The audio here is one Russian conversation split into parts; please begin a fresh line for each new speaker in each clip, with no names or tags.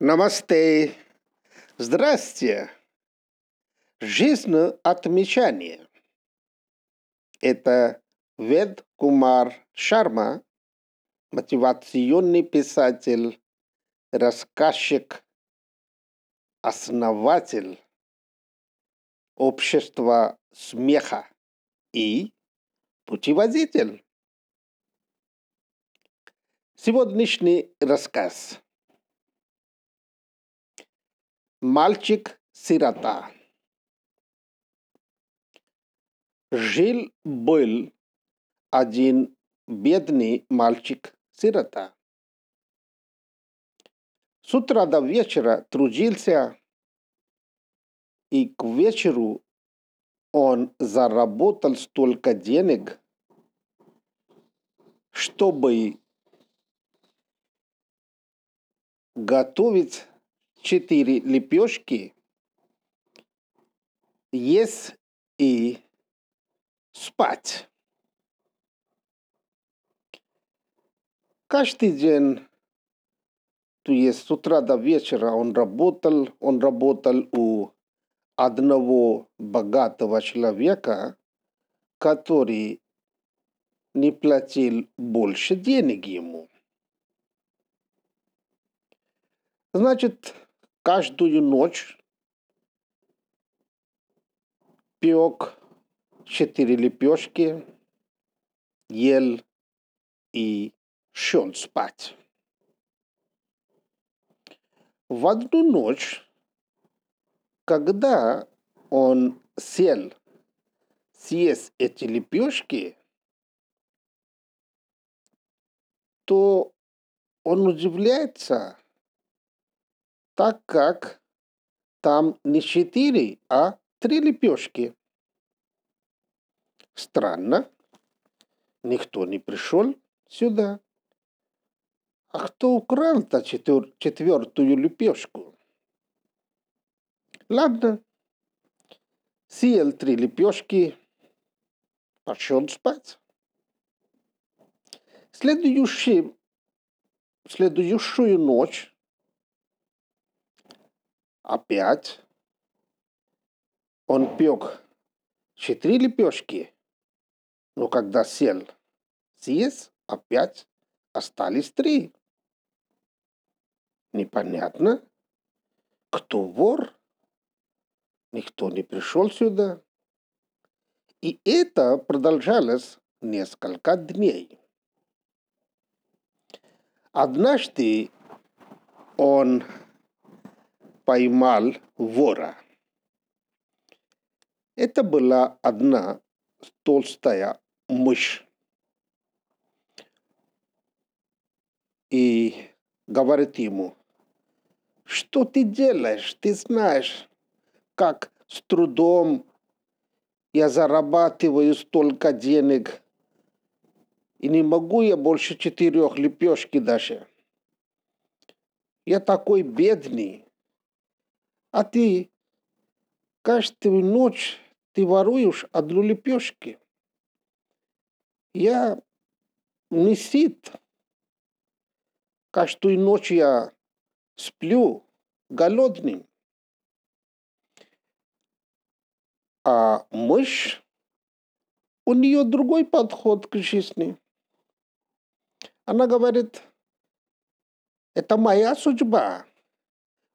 Намасте. Здрасте. Жизнь отмечание. Это Вед Кумар Шарма, мотивационный писатель, рассказчик, основатель общества смеха и путеводитель. Сегодняшний рассказ – Мальчик-сирота. Жил-был один бедный мальчик-сирота. С утра до вечера трудился, и к вечеру он заработал столько денег, чтобы готовить четыре лепешки, есть и спать. Каждый день, то есть с утра до вечера он работал, он работал у одного богатого человека, который не платил больше денег ему. Значит, каждую ночь пек четыре лепешки, ел и шел спать. В одну ночь, когда он сел съесть эти лепешки, то он удивляется, так как там не четыре, а три лепешки. Странно. Никто не пришел сюда. А кто украл-то четвер- четвертую лепешку? Ладно. Съел три лепешки, пошел спать. Следующий, следующую ночь опять он пек четыре лепешки, но когда сел съесть, опять остались три. Непонятно, кто вор, никто не пришел сюда. И это продолжалось несколько дней. Однажды он поймал вора. Это была одна толстая мышь. И говорит ему, что ты делаешь? Ты знаешь, как с трудом я зарабатываю столько денег, и не могу я больше четырех лепешки даже. Я такой бедный. А ты каждую ночь ты воруешь одну лепешки. Я не сит. Каждую ночь я сплю голодным. А мышь, у нее другой подход к жизни. Она говорит, это моя судьба.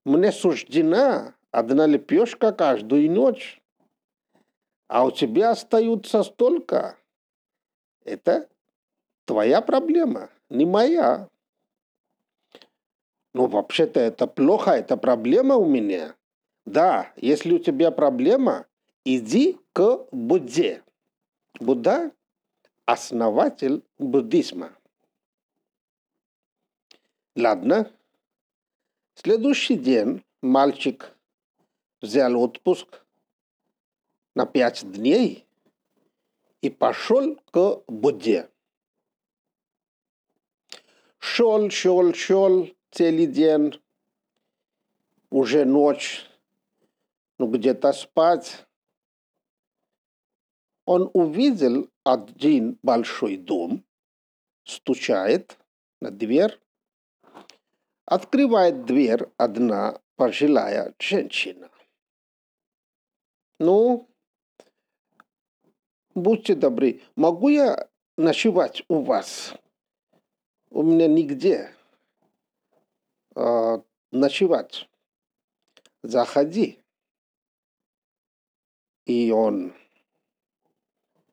Мне суждена одна лепешка каждую ночь, а у тебя остаются столько. Это твоя проблема, не моя. Ну, вообще-то это плохо, это проблема у меня. Да, если у тебя проблема, иди к Будде. Будда – основатель буддизма. Ладно, Следующий день мальчик взял отпуск на пять дней и пошел к Будде. Шел, шел, шел целый день, уже ночь, ну где-то спать. Он увидел один большой дом, стучает на дверь, Открывает дверь одна пожилая женщина. Ну, будьте добры, могу я ночевать у вас? У меня нигде э, ночевать. Заходи. И он,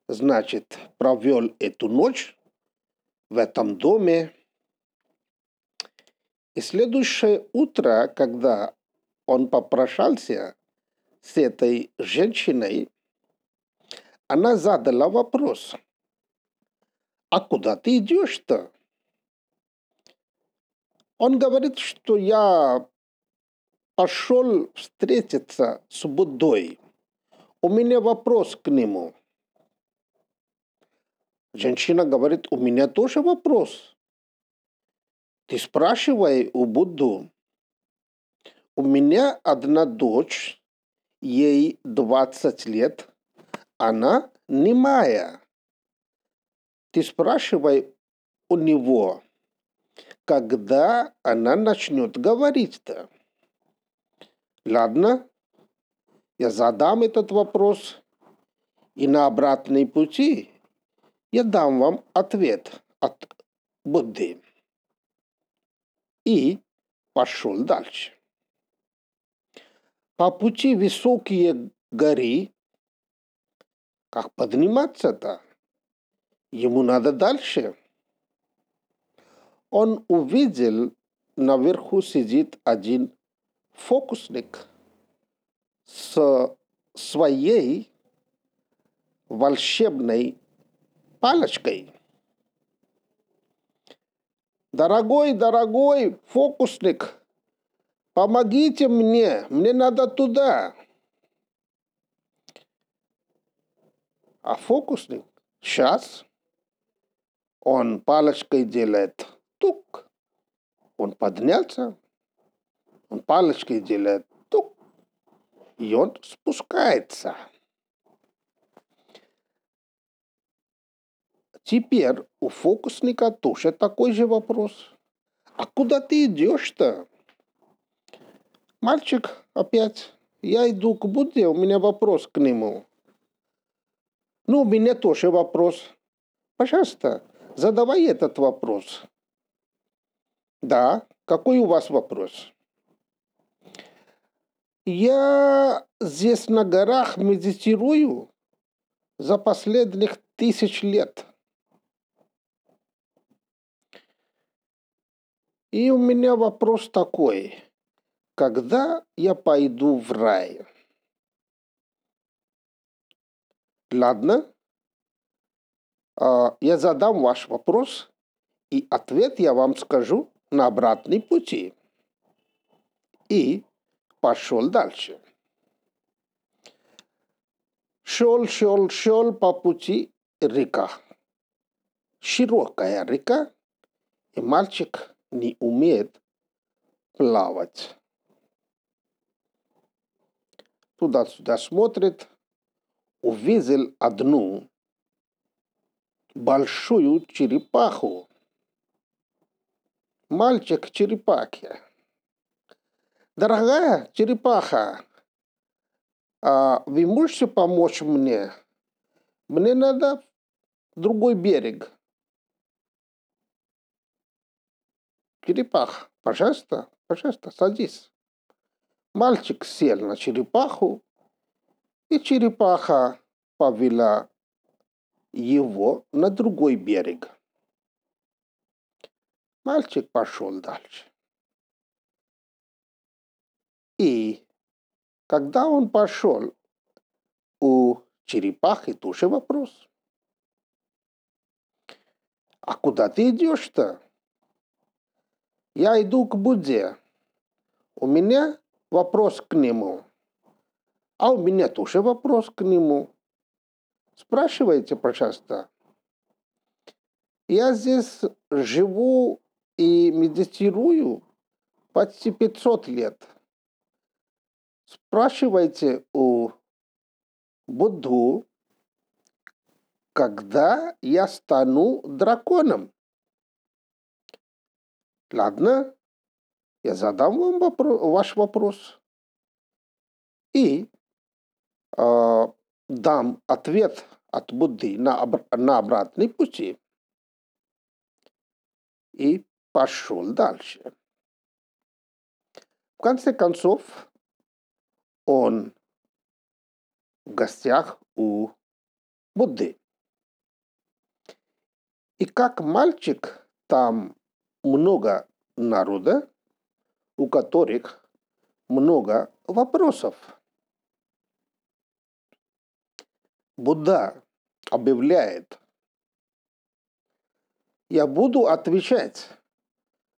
значит, провел эту ночь в этом доме. И следующее утро, когда он попрощался с этой женщиной, она задала вопрос, а куда ты идешь-то? Он говорит, что я пошел встретиться с Буддой. У меня вопрос к нему. Женщина говорит, у меня тоже вопрос. Ты спрашивай у Будду. У меня одна дочь, ей 20 лет, она немая. Ты спрашивай у него, когда она начнет говорить-то. Ладно, я задам этот вопрос, и на обратной пути я дам вам ответ от Будды. И пошел дальше. По пути высокие горы, как подниматься-то? Ему надо дальше. Он увидел, наверху сидит один фокусник с своей волшебной палочкой. Дорогой, дорогой фокусник, помогите мне, мне надо туда. А фокусник сейчас он палочкой делает тук, он поднялся, он палочкой делает тук, и он спускается. Теперь у фокусника тоже такой же вопрос. А куда ты идешь-то? Мальчик опять. Я иду к Будде, у меня вопрос к нему. Ну, у меня тоже вопрос. Пожалуйста, задавай этот вопрос. Да, какой у вас вопрос? Я здесь на горах медитирую за последних тысяч лет. И у меня вопрос такой. Когда я пойду в рай? Ладно, а, я задам ваш вопрос, и ответ я вам скажу на обратной пути. И пошел дальше. Шел, шел, шел по пути река. Широкая река, и мальчик не умеет плавать. Туда-сюда смотрит, увидел одну большую черепаху. Мальчик черепахи. Дорогая черепаха, а вы можете помочь мне? Мне надо другой берег. Черепах, пожалуйста, пожалуйста, садись. Мальчик сел на черепаху, и черепаха повела его на другой берег. Мальчик пошел дальше. И когда он пошел, у черепахи тоже вопрос. А куда ты идешь-то? Я иду к Будде. У меня вопрос к нему. А у меня тоже вопрос к нему. Спрашивайте, пожалуйста. Я здесь живу и медитирую почти 500 лет. Спрашивайте у Будду, когда я стану драконом. Ладно? я задам вам вопрос, ваш вопрос и э, дам ответ от Будды на, на обратный пути и пошел дальше. В конце концов, он в гостях у Будды. И как мальчик, там много народа, у которых много вопросов. Будда объявляет, я буду отвечать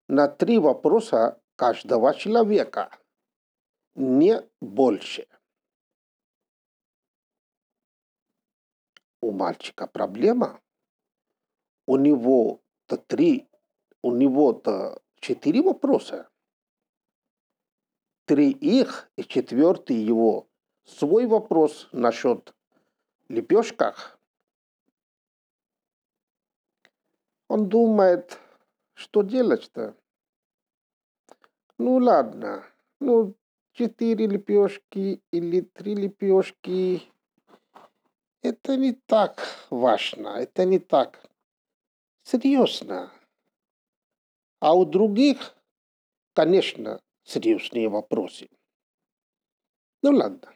на три вопроса каждого человека, не больше. У мальчика проблема, у него-то три, у него-то четыре вопроса. Три их и четвертый его свой вопрос насчет лепешках. Он думает, что делать-то? Ну ладно, ну четыре лепешки или три лепешки. Это не так важно, это не так серьезно. А у других, конечно, серьезные вопросы. Ну ладно.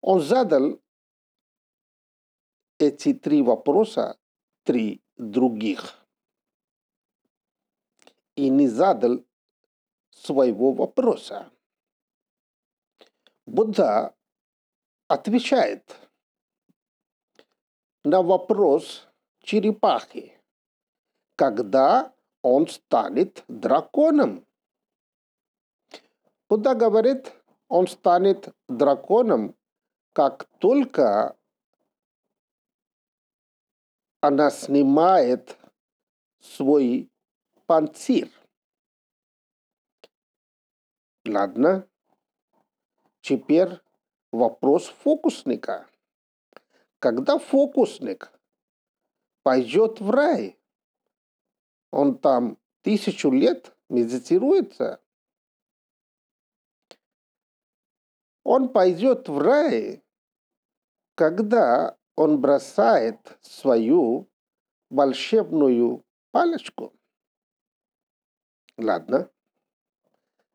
Он задал эти три вопроса, три других, и не задал своего вопроса. Будда отвечает на вопрос черепахи, когда он станет драконом. Будда говорит, он станет драконом, как только она снимает свой панцирь. Ладно. Теперь вопрос фокусника. Когда фокусник пойдет в рай, он там тысячу лет медитируется, он пойдет в рай, когда он бросает свою волшебную палочку. Ладно.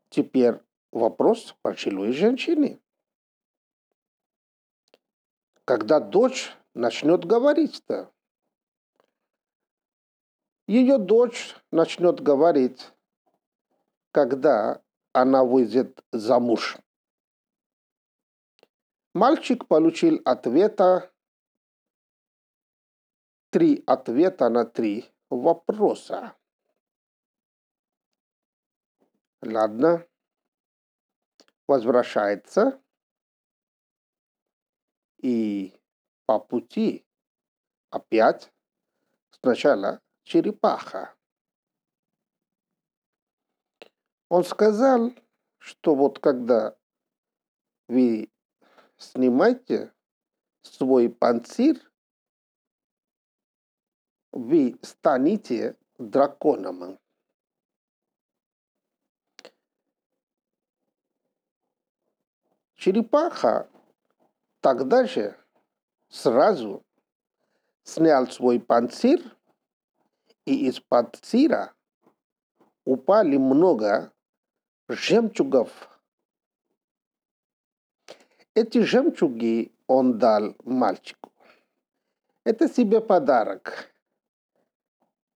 Теперь вопрос пожилой женщины. Когда дочь начнет говорить-то, ее дочь начнет говорить, когда она выйдет замуж. Мальчик получил ответа, три ответа на три вопроса. Ладно. Возвращается. И по пути опять сначала черепаха. Он сказал, что вот когда вы снимаете свой панцирь, вы станете драконом. Черепаха тогда же сразу снял свой панцирь, и из панцира упали много жемчугов. Эти жемчуги он дал мальчику. Это себе подарок.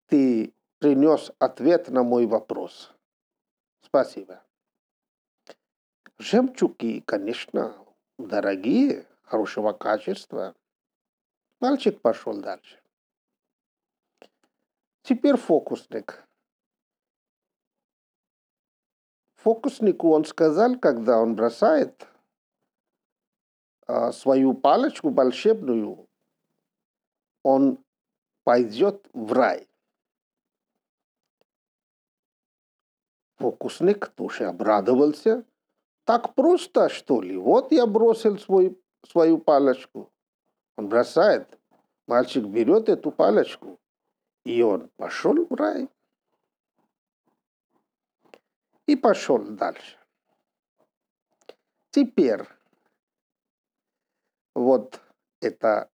Ты принес ответ на мой вопрос. Спасибо. Жемчуги, конечно, дорогие, хорошего качества. Мальчик пошел дальше. Теперь фокусник. Фокуснику он сказал, когда он бросает а, свою палочку волшебную, он пойдет в рай. Фокусник тоже обрадовался, так просто, что ли? Вот я бросил свой, свою палочку. Он бросает. Мальчик берет эту палочку, и он пошел в рай. И пошел дальше. Теперь вот эта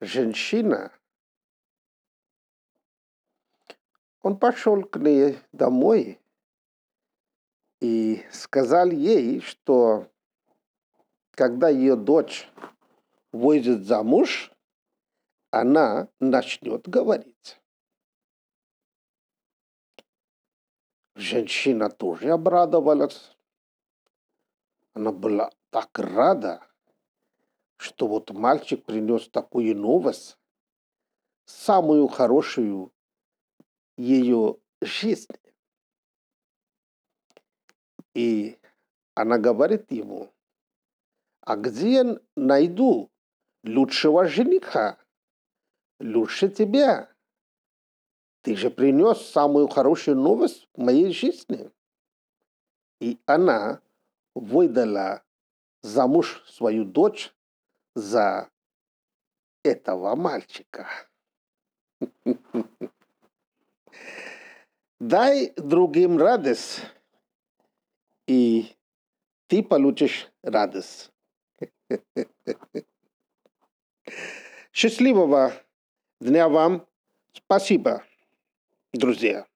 женщина, он пошел к ней домой и сказал ей, что когда ее дочь выйдет замуж, она начнет говорить. Женщина тоже обрадовалась. Она была так рада, что вот мальчик принес такую новость, самую хорошую ее жизни. И она говорит ему, а где я найду лучшего жениха? Лучше тебя. Ты же принес самую хорошую новость в моей жизни. И она выдала замуж свою дочь за этого мальчика. Дай другим радость, и ты получишь радость. Счастливого дня вам. Спасибо, друзья.